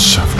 House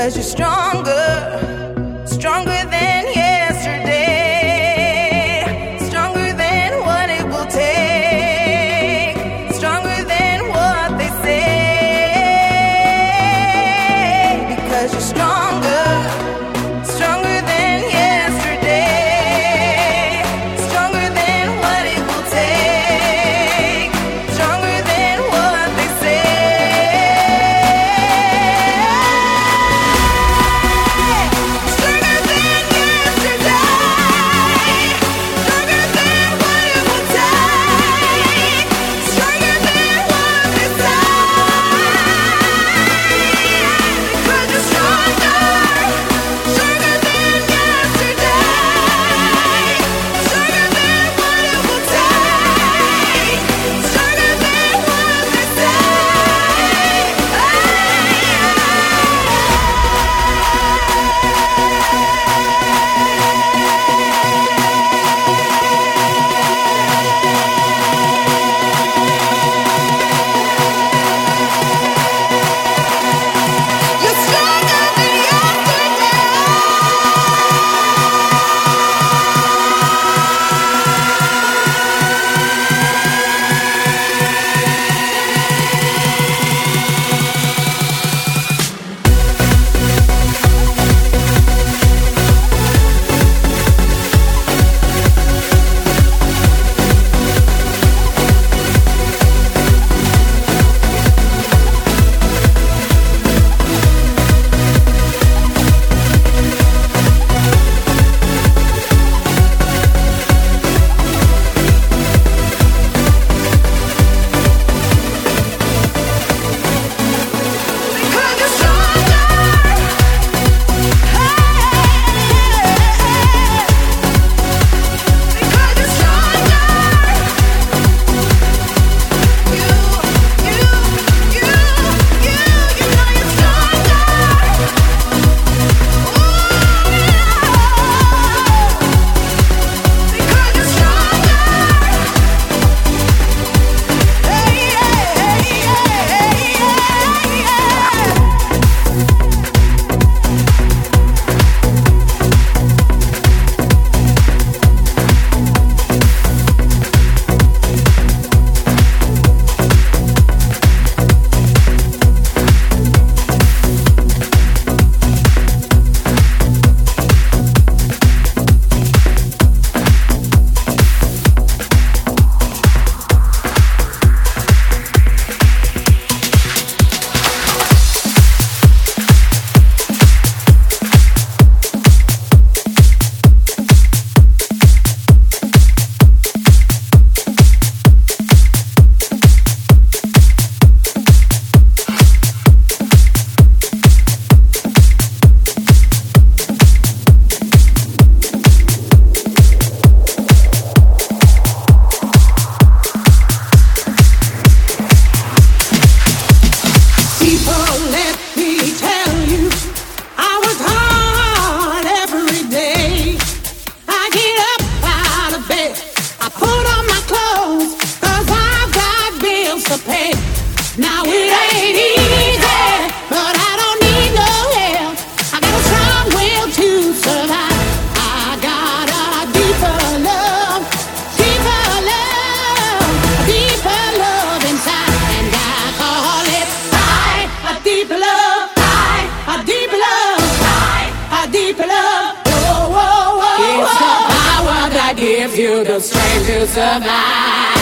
because you're stronger, survive.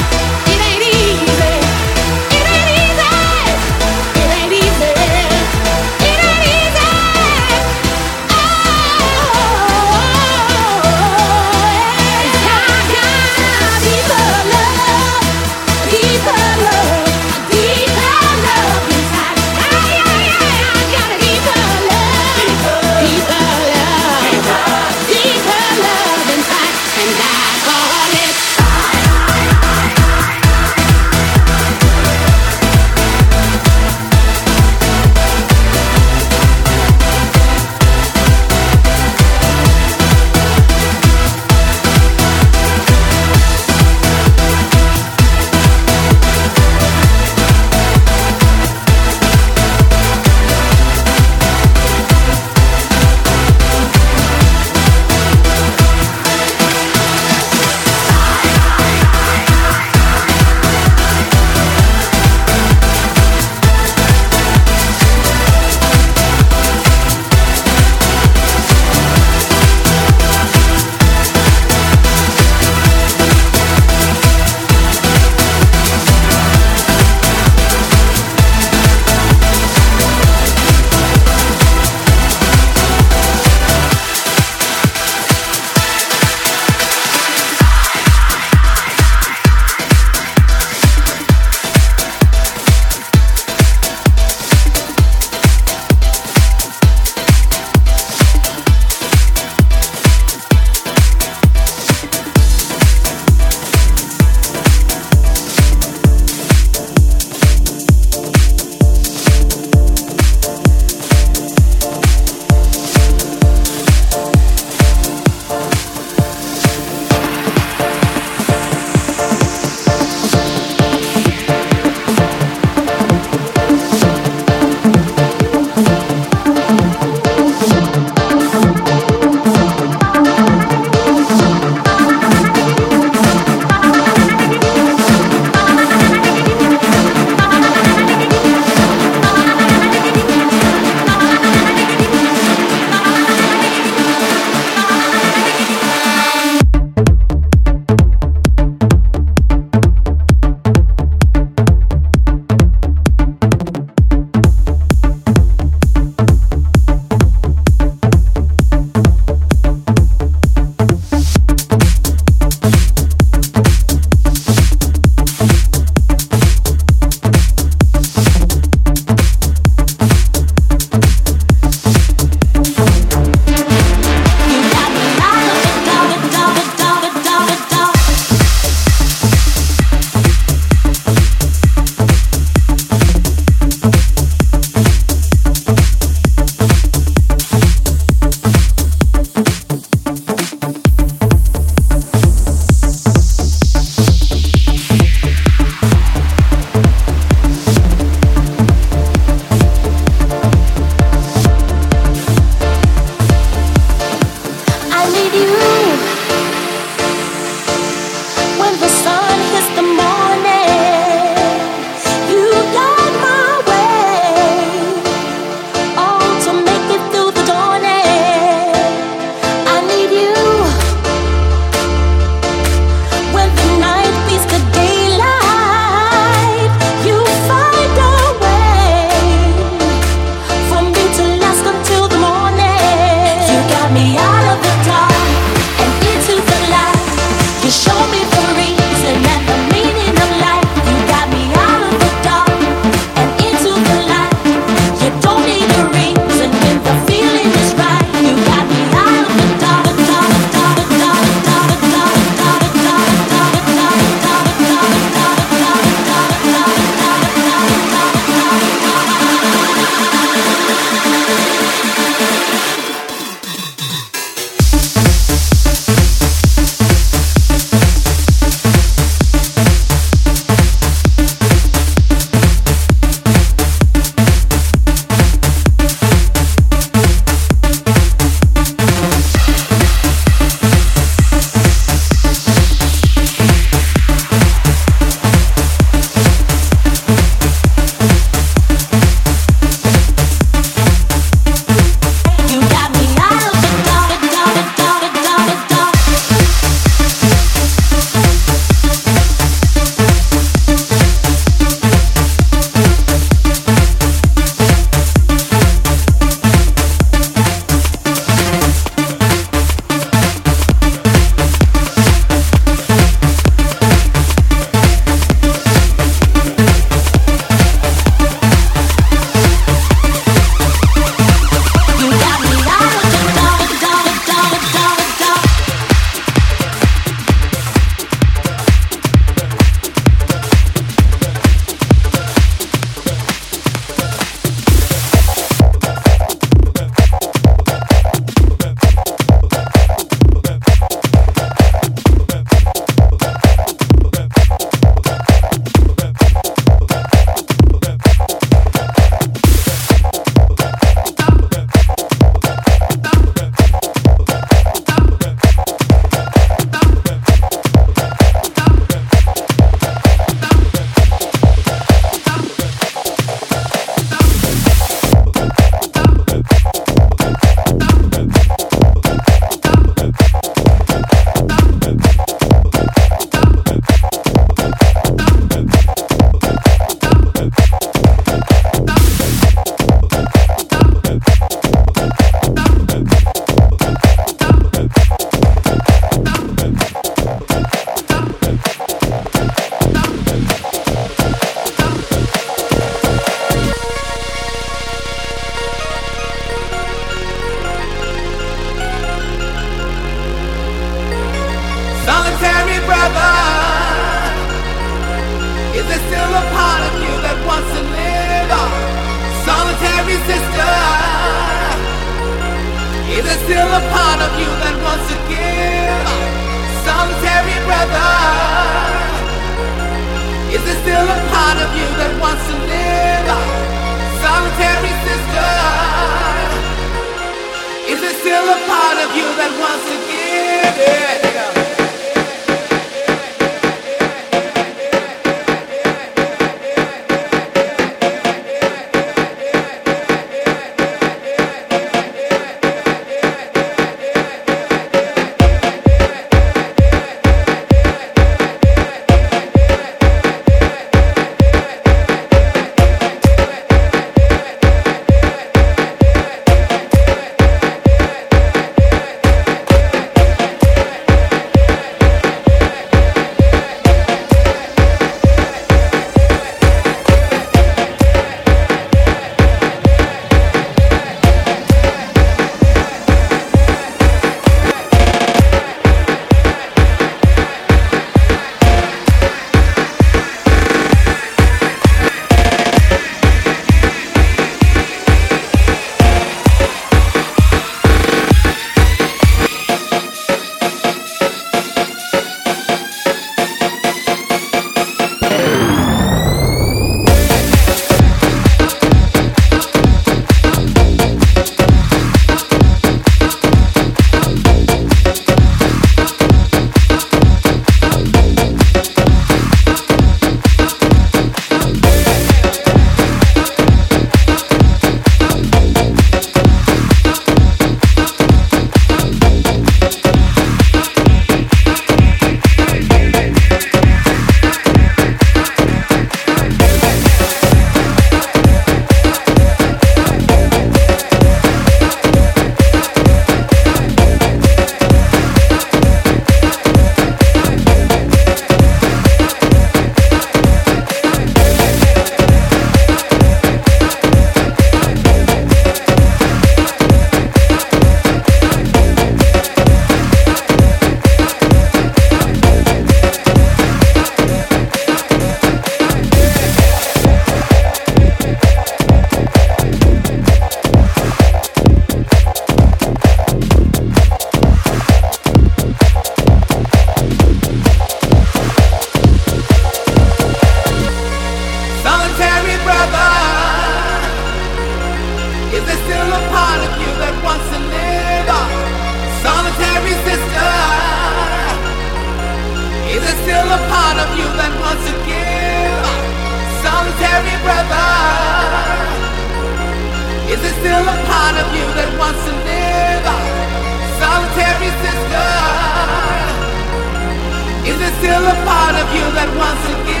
A part of you that wants to